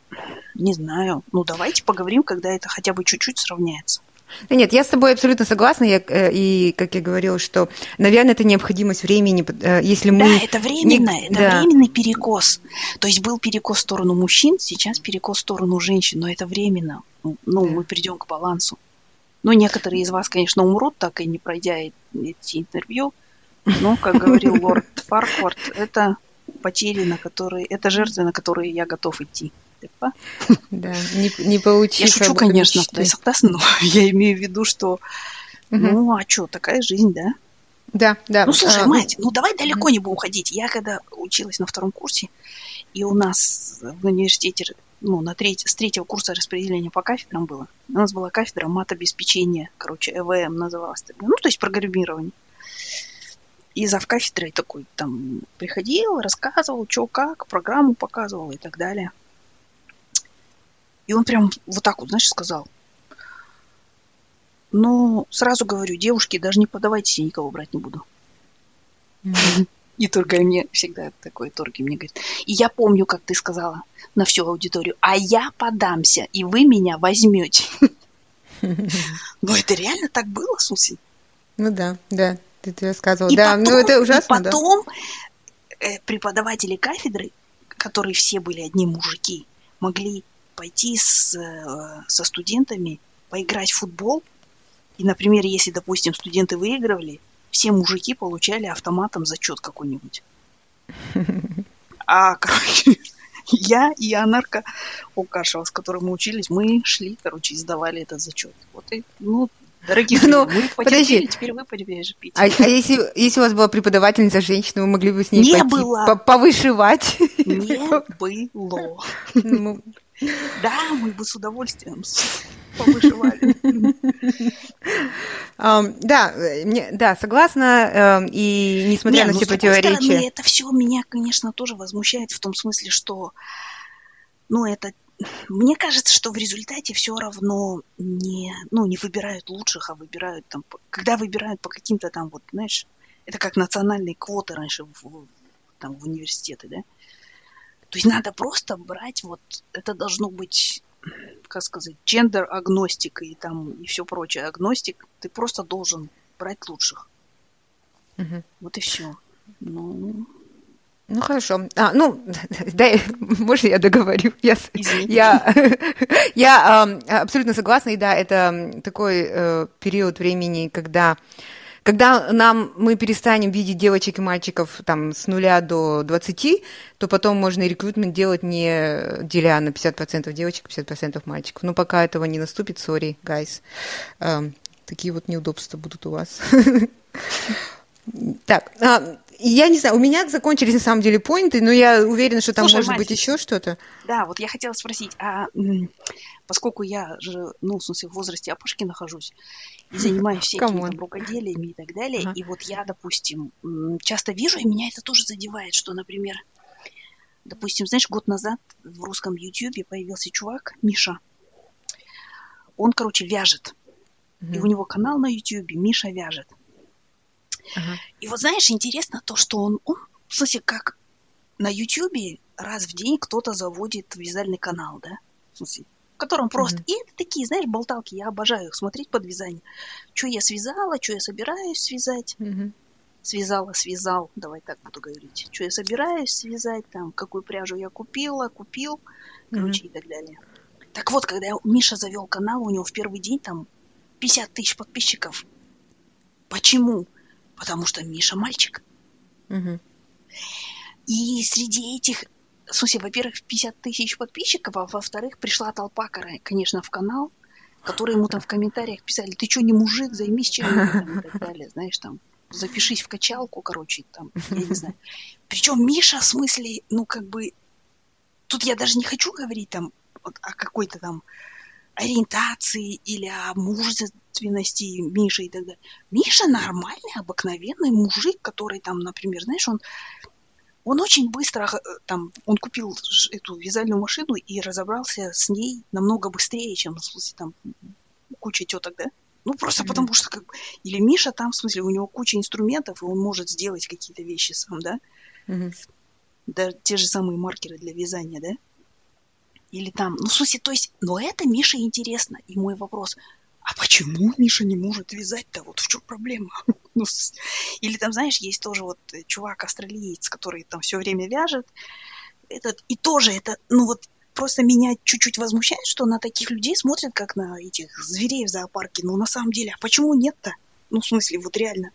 не знаю. Ну, давайте поговорим, когда это хотя бы чуть-чуть сравняется. Нет, я с тобой абсолютно согласна, я, э, и, как я говорила, что, наверное, это необходимость времени, э, если мы... Да, это временно, не... это да. временный перекос. То есть был перекос в сторону мужчин, сейчас перекос в сторону женщин, но это временно. Ну, мы придем к балансу. Ну, некоторые из вас, конечно, умрут, так и не пройдя эти интервью, но, как говорил лорд Фарквард, это потери, на которые... Это жертвы, на которые я готов идти. Типа. Да, не, не получив... Я шучу, конечно, ты согласна, но я имею в виду, что... Ну, а что, такая жизнь, да? Да, да. Ну, слушай, а, мать, ну давай далеко не будем уходить. Я когда училась на втором курсе, и у нас в университете, ну, на треть, с третьего курса распределения по кафедрам было. У нас была кафедра мат-обеспечения, короче, ЭВМ называлась. Ну, то есть программирование. И зав кафедрой такой там приходил, рассказывал, что как, программу показывал и так далее. И он прям вот так вот, знаешь, сказал. Ну, сразу говорю, девушки, даже не подавайте, я никого брать не буду. И только мне всегда такой торги мне говорит. И я помню, как ты сказала на всю аудиторию, а я подамся, и вы меня возьмете. Ну, это реально так было, Суси? Ну да, да. Ты, ты рассказывал. И да, потом, ну это ужасно. И потом да. преподаватели кафедры, которые все были одни мужики, могли пойти с, э, со студентами поиграть в футбол. И, например, если, допустим, студенты выигрывали, все мужики получали автоматом зачет какой-нибудь. А, короче, я и Анарка Окашева, с которой мы учились, мы шли, короче, сдавали этот зачет. Вот и, ну, Дорогие ну, мы потерпели, теперь вы потерпите. А, а если, если у вас была преподавательница женщина, вы могли бы с ней не пойти было. повышивать? Не было. Ну. Да, мы бы с удовольствием повышивали. Да, да, согласна. Эм, и несмотря на все противоречия. Это все меня, конечно, тоже возмущает в том смысле, что ну, это мне кажется, что в результате все равно не, ну, не выбирают лучших, а выбирают там, когда выбирают по каким-то там, вот, знаешь, это как национальные квоты раньше в, там, в университеты, да? То есть надо просто брать, вот, это должно быть, как сказать, гендер агностик и там, и все прочее, агностик, ты просто должен брать лучших. Угу. Вот и все. Ну, ну хорошо. А, ну, дай, можно я договорю? Я, я, я э, абсолютно согласна, и да, это такой э, период времени, когда когда нам, мы перестанем видеть девочек и мальчиков там, с нуля до 20, то потом можно и рекрутмент делать не деля на 50% девочек, 50% мальчиков. Но пока этого не наступит, sorry, guys. Э, такие вот неудобства будут у вас. Так, я не знаю, у меня закончились на самом деле поинты, но я уверена, что там Слушай, может Мать, быть еще что-то. Да, вот я хотела спросить, а поскольку я же, ну, в смысле, в возрасте опушки нахожусь и занимаюсь всякими там, рукоделиями и так далее, ага. и вот я, допустим, часто вижу, и меня это тоже задевает, что, например, допустим, знаешь, год назад в русском Ютьюбе появился чувак, Миша. Он, короче, вяжет. Угу. И у него канал на Ютьюбе «Миша вяжет». И вот знаешь, интересно то, что он, он, в смысле, как на Ютьюбе раз в день кто-то заводит вязальный канал, да? В смысле, в котором просто... Mm-hmm. И это такие, знаешь, болталки, я обожаю их смотреть под вязание. Что я связала, что я собираюсь связать. Mm-hmm. Связала, связал, давай так буду говорить. Что я собираюсь связать, там, какую пряжу я купила, купил, короче, mm-hmm. и так далее. Так вот, когда Миша завел канал, у него в первый день там 50 тысяч подписчиков. Почему? Потому что Миша мальчик. Угу. И среди этих, смысле, во-первых, 50 тысяч подписчиков, а во-вторых, пришла толпа, конечно, в канал, которые ему там в комментариях писали, ты что, не мужик, займись чем-нибудь и так далее, знаешь, там, запишись в качалку, короче, там, я не знаю. Причем Миша, в смысле, ну, как бы, тут я даже не хочу говорить там о какой-то там ориентации или о мужественности Миши и так далее. Миша нормальный, обыкновенный мужик, который там, например, знаешь, он он очень быстро э, там, он купил эту вязальную машину и разобрался с ней намного быстрее, чем, в смысле, там, куча теток, да? Ну, просто mm-hmm. потому что, как или Миша там, в смысле, у него куча инструментов, и он может сделать какие-то вещи сам, да? Mm-hmm. Да, те же самые маркеры для вязания, да? Или там, ну, смысле, то есть, но это Мише интересно. И мой вопрос, а почему Миша не может вязать-то? Вот в чем проблема? ну, или там, знаешь, есть тоже вот э, чувак австралиец, который там все время вяжет. Этот, и тоже это, ну вот просто меня чуть-чуть возмущает, что на таких людей смотрят, как на этих зверей в зоопарке. Но на самом деле, а почему нет-то? Ну, в смысле, вот реально.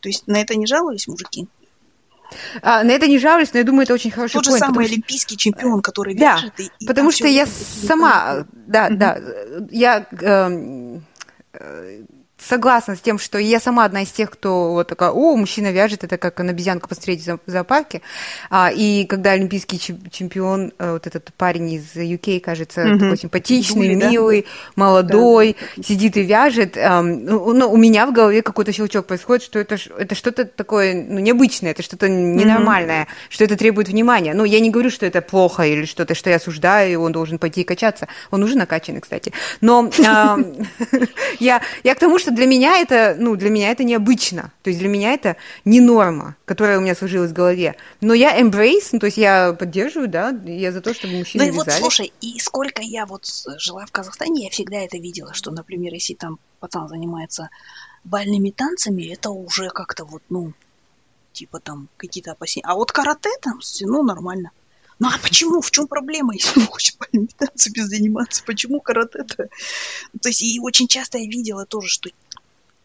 То есть на это не жаловались мужики? А, на это не жалуюсь, но я думаю, это очень хороший Тот же самый олимпийский чемпион, который вяжет. Да, и, потому что я сама, да, да, я э, э, согласна с тем, что я сама одна из тех, кто вот такая, о, мужчина вяжет, это как на обезьянку посмотреть в зоопарке. А, и когда олимпийский чемпион, э, вот этот парень из UK, кажется, угу. такой симпатичный, Дули, милый, да? молодой, да. сидит и вяжет, ну, ну, у меня в голове какой-то щелчок происходит, что это, это что-то такое ну, необычное, это что-то ненормальное, угу. что это требует внимания. Ну, я не говорю, что это плохо или что-то, что я осуждаю, и он должен пойти и качаться. Он уже накачанный, кстати. Но я к тому, что для меня это, ну, для меня это необычно. То есть для меня это не норма, которая у меня сложилась в голове. Но я embrace, ну, то есть я поддерживаю, да, я за то, чтобы мужчины Ну и вязали. вот, слушай, и сколько я вот жила в Казахстане, я всегда это видела, что, например, если там пацан занимается бальными танцами, это уже как-то вот, ну, типа там какие-то опасения. А вот карате там, ну, нормально. Ну а почему? В чем проблема, если он хочет бальными танцами заниматься? Почему карате-то? То есть и очень часто я видела тоже, что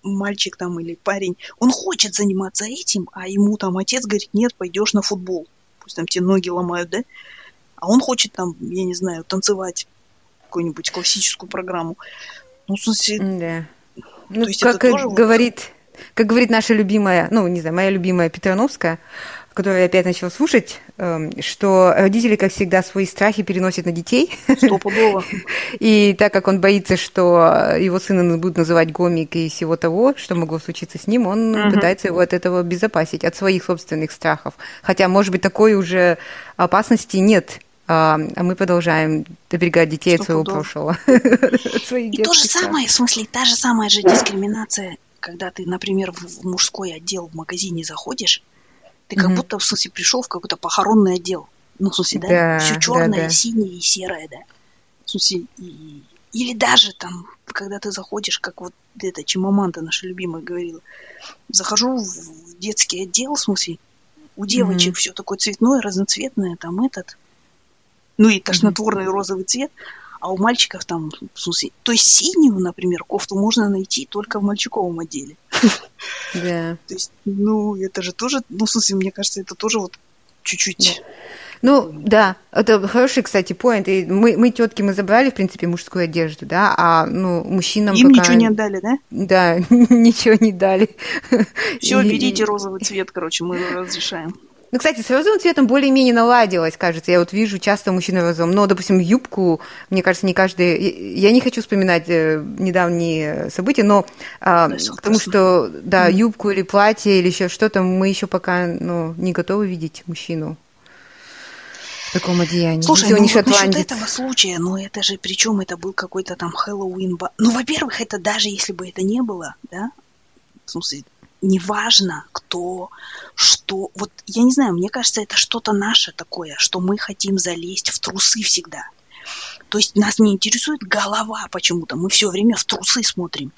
мальчик там или парень, он хочет заниматься этим, а ему там отец говорит, нет, пойдешь на футбол. Пусть там тебе ноги ломают, да? а он хочет там, я не знаю, танцевать какую-нибудь классическую программу. Ну, в смысле... Да. Ну, как говорит, вот... как говорит наша любимая, ну, не знаю, моя любимая Петрановская, которую я опять начала слушать, эм, что родители, как всегда, свои страхи переносят на детей. Стопудово. И так как он боится, что его сына будут называть гомик и всего того, что могло случиться с ним, он угу. пытается его от этого обезопасить, от своих собственных страхов. Хотя, может быть, такой уже опасности нет. А, а мы продолжаем оберегать детей от своего прошлого. И то же самое, в смысле, та же самая же дискриминация, когда ты, например, в мужской отдел в магазине заходишь, ты как будто, в смысле, пришел в какой-то похоронный отдел. Ну, в смысле, да, да все черное, да, да. синее и серое, да. В смысле, и... или даже там, когда ты заходишь, как вот эта Чимаманта, наша любимая, говорила, захожу в детский отдел, в смысле, у девочек mm-hmm. все такое цветное, разноцветное, там этот, ну и тошнотворный mm-hmm. розовый цвет, а у мальчиков там, в смысле, то есть синюю, например, кофту можно найти только в мальчиковом отделе. Да. То есть, ну, это же тоже, ну, в смысле, мне кажется, это тоже вот чуть-чуть... Ну, да, это хороший, кстати, поинт. И мы, мы тетки, мы забрали, в принципе, мужскую одежду, да, а, ну, мужчинам Им пока... ничего не отдали, да? Да, ничего не дали. Все, берите розовый цвет, короче, мы разрешаем. Ну, кстати, с розовым цветом более-менее наладилось, кажется. Я вот вижу часто мужчины в розовом. Но, допустим, юбку, мне кажется, не каждый... Я не хочу вспоминать э, недавние события, но а, потому что, да, юбку или платье или еще что-то мы еще пока ну, не готовы видеть мужчину в таком одеянии. Слушай, ну, не вот насчет этого случая, ну это же, причем это был какой-то там Хэллоуин. Ну, во-первых, это даже если бы это не было, да, в смысле, неважно, кто, что. Вот я не знаю, мне кажется, это что-то наше такое, что мы хотим залезть в трусы всегда. То есть нас не интересует голова почему-то. Мы все время в трусы смотрим.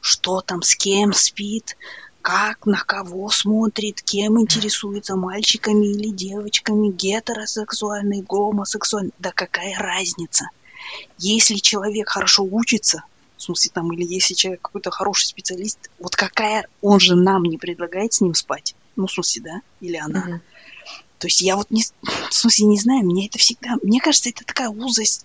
Что там, с кем спит, как, на кого смотрит, кем интересуется, мальчиками или девочками, гетеросексуальный, гомосексуальный. Да какая разница? Если человек хорошо учится, в смысле, там, или если человек какой-то хороший специалист, вот какая, он же нам не предлагает с ним спать. Ну, в смысле, да? Или она. Uh-huh. То есть я вот не, в смысле, не знаю, мне это всегда, мне кажется, это такая узость,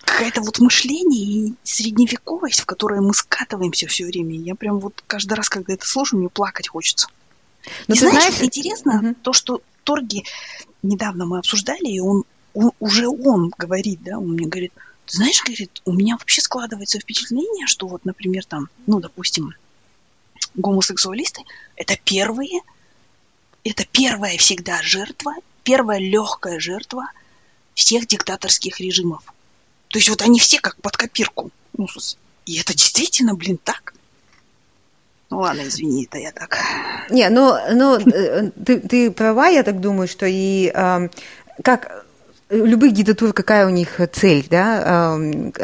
какая-то вот мышление и средневековость, в которое мы скатываемся все время. Я прям вот каждый раз, когда это слушаю, мне плакать хочется. Но и ты знаешь, знаешь, интересно угу. то, что Торги недавно мы обсуждали, и он, он уже он говорит, да, он мне говорит, ты знаешь, говорит, у меня вообще складывается впечатление, что вот, например, там, ну, допустим, гомосексуалисты – это первые, это первая всегда жертва, первая легкая жертва всех диктаторских режимов. То есть вот они все как под копирку. Ну, и это действительно, блин, так. Ну ладно, извини, это я так. Не, ну, ну э, ты, ты права, я так думаю, что и э, как любых диктатур, какая у них цель, да,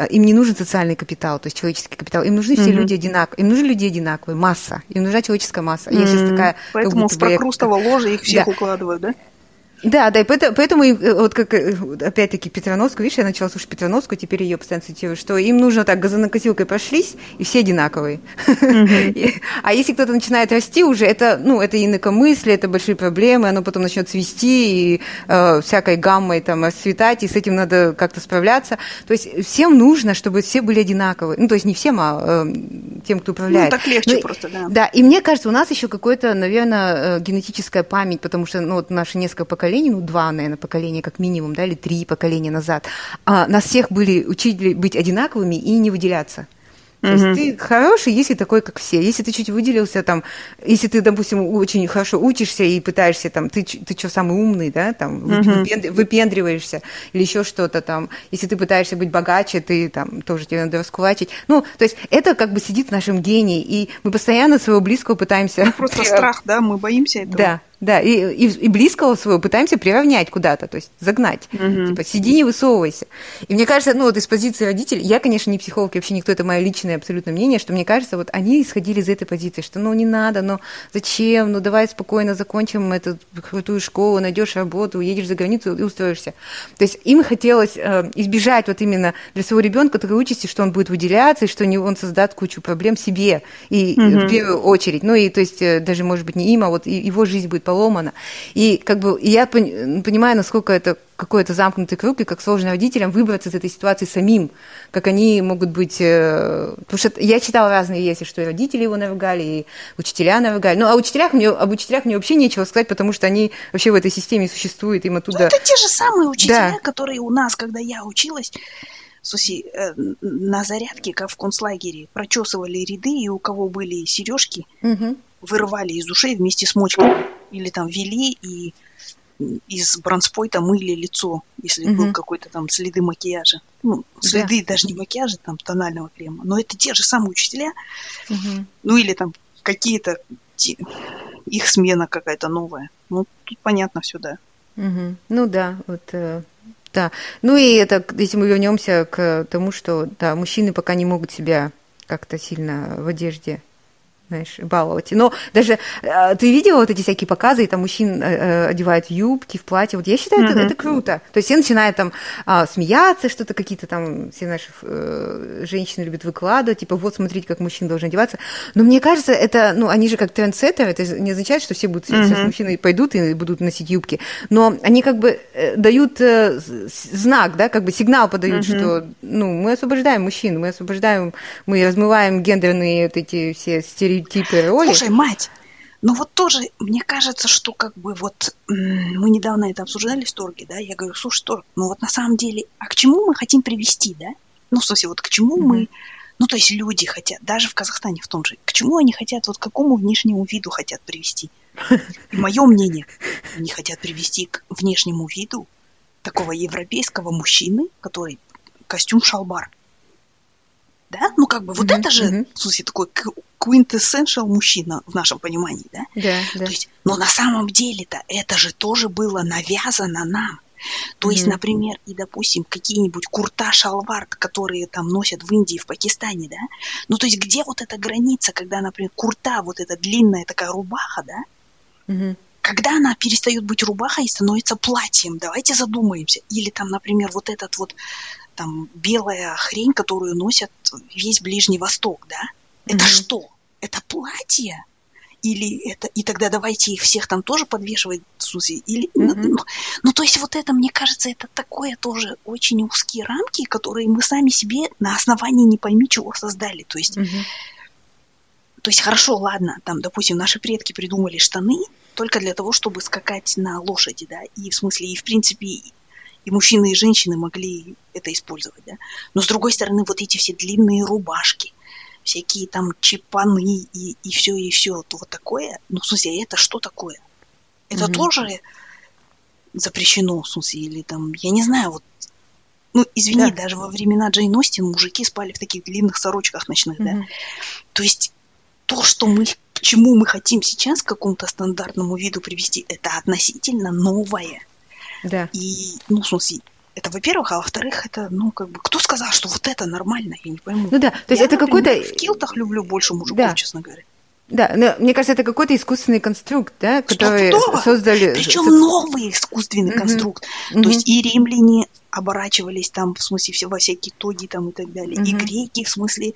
им не нужен социальный капитал, то есть человеческий капитал, им нужны все mm-hmm. люди одинаковые, им нужны люди одинаковые, масса, им нужна человеческая масса. Mm-hmm. Есть такая, Поэтому в прокрустово ложе их всех да. укладывают, да? Да, да, и поэтому, э, вот как, э, опять-таки, Петроновскую, видишь, я начала слушать Петроновскую, теперь ее постоянно цитирую, что им нужно так газонокосилкой прошлись, и все одинаковые. А если кто-то начинает расти уже, это, ну, это инакомыслие, это большие проблемы, оно потом начнет цвести, и э, всякой гаммой там расцветать, и с этим надо как-то справляться. То есть всем нужно, чтобы все были одинаковые. Ну, то есть не всем, а тем, кто управляет. Ну, так легче просто, да. Да, и мне кажется, у нас еще какое-то, наверное, генетическая память, потому что, ну, вот наши несколько поколений поколений, ну, два, наверное, поколения как минимум, да, или три поколения назад, а, нас всех были учили быть одинаковыми и не выделяться. То есть ты хороший, если такой, как все. Если ты чуть выделился, там, если ты, допустим, очень хорошо учишься и пытаешься, там, ты, ты что, самый умный, да, там, uh выпендриваешься или еще что-то там. Если ты пытаешься быть богаче, ты там тоже тебе надо раскулачить. Ну, то есть это как бы сидит в нашем гении, и мы постоянно своего близкого пытаемся... Просто страх, да, мы боимся этого. Да, да, и, и, и близкого своего пытаемся приравнять куда-то, то есть загнать. Угу. Типа, сиди, не высовывайся. И мне кажется, ну вот из позиции родителей, я, конечно, не психолог, вообще никто, это мое личное абсолютно мнение, что мне кажется, вот они исходили из этой позиции, что ну не надо, ну зачем, ну давай спокойно закончим эту крутую школу, найдешь работу, уедешь за границу и устроишься. То есть им хотелось э, избежать вот именно для своего ребенка такой участи, что он будет выделяться, и что он создаст кучу проблем себе, и угу. в первую очередь. Ну и то есть э, даже, может быть, не им, а вот его жизнь будет по поломано. И как бы я понимаю, насколько это какой-то замкнутый круг, и как сложно родителям выбраться из этой ситуации самим, как они могут быть... Э, потому что я читала разные версии, что и родители его наругали, и учителя наругали. Ну, а учителях мне, об учителях мне вообще нечего сказать, потому что они вообще в этой системе существуют, им оттуда... Ну, это те же самые учителя, да. которые у нас, когда я училась, Слушай, э, на зарядке, как в концлагере, прочесывали ряды, и у кого были сережки, угу. вырывали из ушей вместе с мочкой. Или там вели и из бронспойта мыли лицо, если угу. был какой-то там следы макияжа. Ну, следы да. даже не макияжа, там тонального крема. Но это те же самые учителя. Угу. Ну или там какие-то их смена какая-то новая. Ну, тут понятно все, да. Угу. Ну да, вот э, да. Ну и это, если мы вернемся к тому, что да, мужчины пока не могут себя как-то сильно в одежде знаешь, баловать. Но даже э, ты видела вот эти всякие показы, и там мужчин э, э одевают юбки, в платье. Вот я считаю, mm-hmm. это, это круто. То есть все начинают там э, смеяться, что-то какие-то там, все наши женщины любят выкладывать, типа, вот смотрите, как мужчина должен одеваться. Но мне кажется, это, ну, они же как трендсеттеры, это не означает, что все будут, mm-hmm. сейчас мужчины пойдут и будут носить юбки. Но они как бы дают знак, да, как бы сигнал подают, mm-hmm. что, ну, мы освобождаем мужчин, мы освобождаем, мы размываем гендерные вот эти все стереотипы стереотипы роли. Слушай, мать, ну вот тоже, мне кажется, что как бы вот мы недавно это обсуждали в Торге, да, я говорю, слушай, Торг, ну вот на самом деле, а к чему мы хотим привести, да? Ну, в смысле, вот к чему mm-hmm. мы, ну, то есть люди хотят, даже в Казахстане в том же, к чему они хотят, вот к какому внешнему виду хотят привести? И мое мнение, они хотят привести к внешнему виду такого европейского мужчины, который костюм-шалбар. Да? Ну, как бы вот mm-hmm, это же, mm-hmm. в смысле, такой quintessential мужчина в нашем понимании, да? Да, да. То есть, но на самом деле-то это же тоже было навязано нам. То mm-hmm. есть, например, и, допустим, какие-нибудь курта шалвар, которые там носят в Индии, в Пакистане, да? Ну, то есть, где вот эта граница, когда, например, курта, вот эта длинная такая рубаха, да? Mm-hmm. Когда она перестает быть рубахой и становится платьем, давайте задумаемся. Или там, например, вот этот вот там белая хрень, которую носят весь Ближний Восток, да? Это mm-hmm. что? Это платье? Или это... И тогда давайте их всех там тоже подвешивать, смысле, или... Mm-hmm. Ну, ну, то есть вот это, мне кажется, это такое тоже очень узкие рамки, которые мы сами себе на основании не пойми чего создали. То есть... Mm-hmm. То есть хорошо, ладно, там, допустим, наши предки придумали штаны только для того, чтобы скакать на лошади, да, и в смысле, и в принципе, и мужчины, и женщины могли это использовать, да. Но с другой стороны, вот эти все длинные рубашки, всякие там чипаны и, и все, и все то вот такое. Ну, в смысле, это что такое? Это mm-hmm. тоже запрещено, в смысле, или там, я не знаю, вот ну, извини, да. даже во времена Джейн Остин мужики спали в таких длинных сорочках ночных, mm-hmm. да. То есть то, что мы, к чему мы хотим сейчас, к какому-то стандартному виду привести, это относительно новое. Да. И, ну, в смысле, это, во-первых, а во-вторых, это, ну, как бы, кто сказал, что вот это нормально, я не пойму. Ну да, то есть я, это какой-то... В килтах люблю больше мужиков, да. честно говоря. Да, но мне кажется, это какой-то искусственный конструкт, да, который создали... Причем новый искусственный mm-hmm. конструкт. Mm-hmm. То есть и римляне оборачивались там, в смысле, все, во всякие тоги там и так далее. Mm-hmm. И греки, в смысле,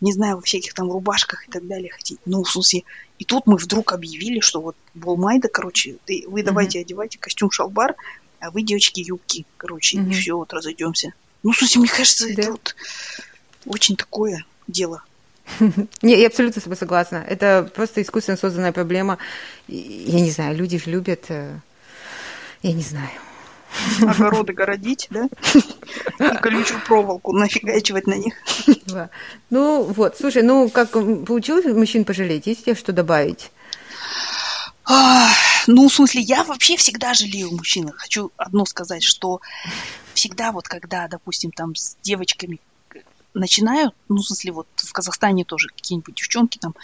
не знаю, во всяких там рубашках и так далее. Хотите. Ну, в смысле, и тут мы вдруг объявили, что вот Болмайда, короче, ты, вы давайте mm-hmm. одевайте костюм-шалбар, а вы, девочки, юбки, короче, mm-hmm. и все, вот разойдемся. Ну, слушай, мне кажется, да. это вот очень такое дело. Не, я абсолютно с тобой согласна. Это просто искусственно созданная проблема. Я не знаю, люди же любят, э, я не знаю. Огороды городить, да? И колючую проволоку нафигачивать на них. Да. Ну вот, слушай, ну как получилось мужчин пожалеть? Есть тебе что добавить? Ну, в смысле, я вообще всегда жалею мужчин. Хочу одно сказать, что всегда вот когда, допустим, там с девочками начинают, ну, в смысле, вот в Казахстане тоже какие-нибудь девчонки там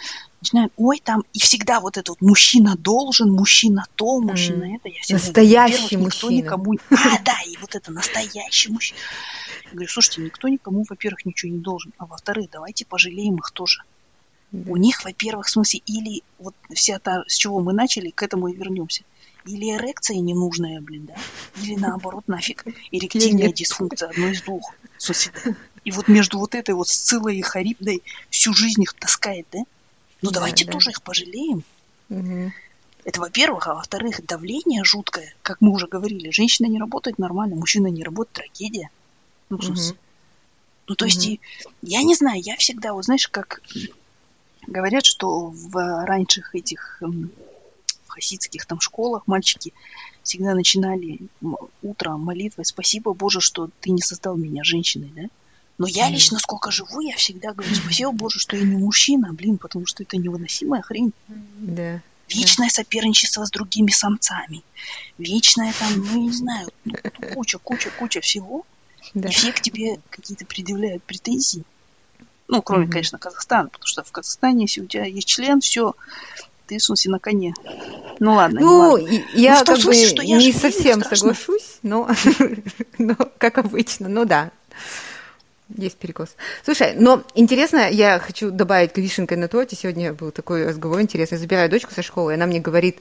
начинают, ой, там, и всегда вот этот вот мужчина должен, мужчина то, мужчина mm. это. Я всегда настоящий говорю, мужчина. Никому... А, да, и вот это настоящий мужчина. Я говорю, слушайте, никто никому, во-первых, ничего не должен, а во-вторых, давайте пожалеем их тоже. У них, во-первых, в смысле, или вот вся та, с чего мы начали, к этому и вернемся. Или эрекция ненужная, блин, да? Или наоборот, нафиг, эректильная дисфункция, одно из двух. И вот между вот этой вот Сциллой и Харибдой всю жизнь их таскает, да? Ну да, давайте да. тоже их пожалеем. Угу. Это, во-первых, а во-вторых, давление жуткое, как мы уже говорили. Женщина не работает нормально, мужчина не работает, трагедия. Ну, угу. ну то есть, я не знаю, я всегда, вот знаешь, как говорят, что в раньших этих хасидских там школах мальчики всегда начинали утро молитвой «Спасибо, Боже, что ты не создал меня женщиной», да? Но я лично, сколько живу, я всегда говорю «Спасибо, Боже, что я не мужчина, блин, потому что это невыносимая хрень». Да. Вечное да. соперничество с другими самцами. Вечное там, ну, не знаю, ну, куча, куча, куча всего. Да. И все к тебе какие-то предъявляют претензии. Ну, кроме, mm-hmm. конечно, Казахстана, потому что в Казахстане, если у тебя есть член, все, ты, смысле, на коне. Ну ладно. Ну, ладно. я ну, как смысле, бы что я не совсем соглашусь, но, но как обычно, ну да. Есть перекос. Слушай, но интересно, я хочу добавить к вишенкой на торте. Сегодня был такой разговор интересный. Забираю дочку со школы, и она мне говорит,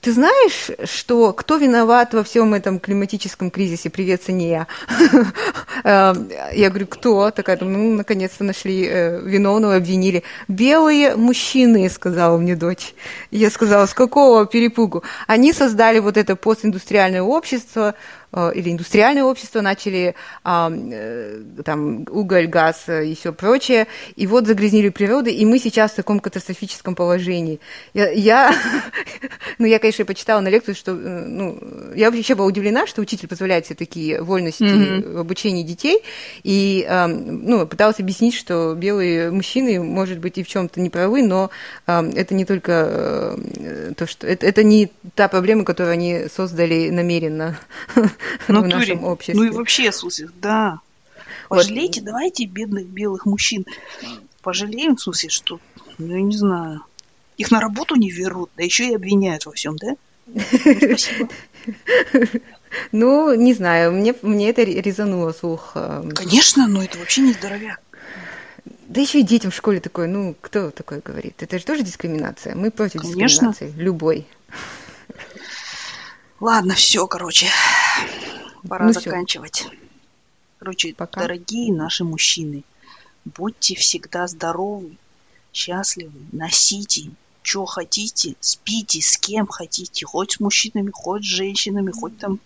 ты знаешь, что кто виноват во всем этом климатическом кризисе? Привет, цене эм, я. говорю, кто? Такая, ну, наконец-то нашли э, виновного, обвинили. Белые мужчины, сказала мне дочь. Я сказала, с какого перепугу? Они создали вот это постиндустриальное общество, или индустриальное общество начали э, там уголь, газ и все прочее, и вот загрязнили природу, и мы сейчас в таком катастрофическом положении. Я, я ну, я, конечно, почитала на лекцию, что, э, ну, я вообще была удивлена, что учитель позволяет себе такие вольности mm-hmm. в обучении детей, и, ну, пыталась объяснить, что белые мужчины, может быть, и в чем-то не правы, но это не только то, что это, это не та проблема, которую они создали намеренно ну, в нашем обществе. Ну и вообще, слушай, да. Пожалейте, вот. давайте бедных белых мужчин. Пожалеем, смысле, что, ну, я не знаю, их на работу не берут, да еще и обвиняют во всем, да? Спасибо. Ну, не знаю, мне, мне это резануло слух. Эм. Конечно, но это вообще не здоровяк. Да еще и детям в школе такое, ну, кто такое говорит? Это же тоже дискриминация. Мы против Конечно. дискриминации, любой. Ладно, все, короче. Пора ну, заканчивать. Все. Короче, Пока. дорогие наши мужчины, будьте всегда здоровы, счастливы, носите, что хотите, спите с кем хотите, хоть с мужчинами, хоть с женщинами, хоть там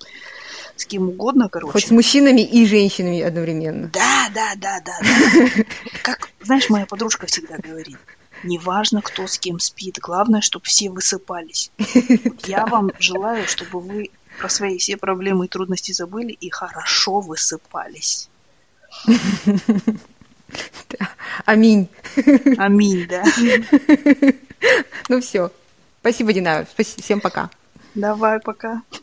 с кем угодно, короче. Хоть с мужчинами и женщинами одновременно. Да, да, да, да. да. Как, знаешь, моя подружка всегда говорит, неважно, кто с кем спит, главное, чтобы все высыпались. Я вам желаю, чтобы вы про свои все проблемы и трудности забыли и хорошо высыпались. Аминь. Аминь, да. Ну все. Спасибо, Дина. Всем пока. Давай, пока.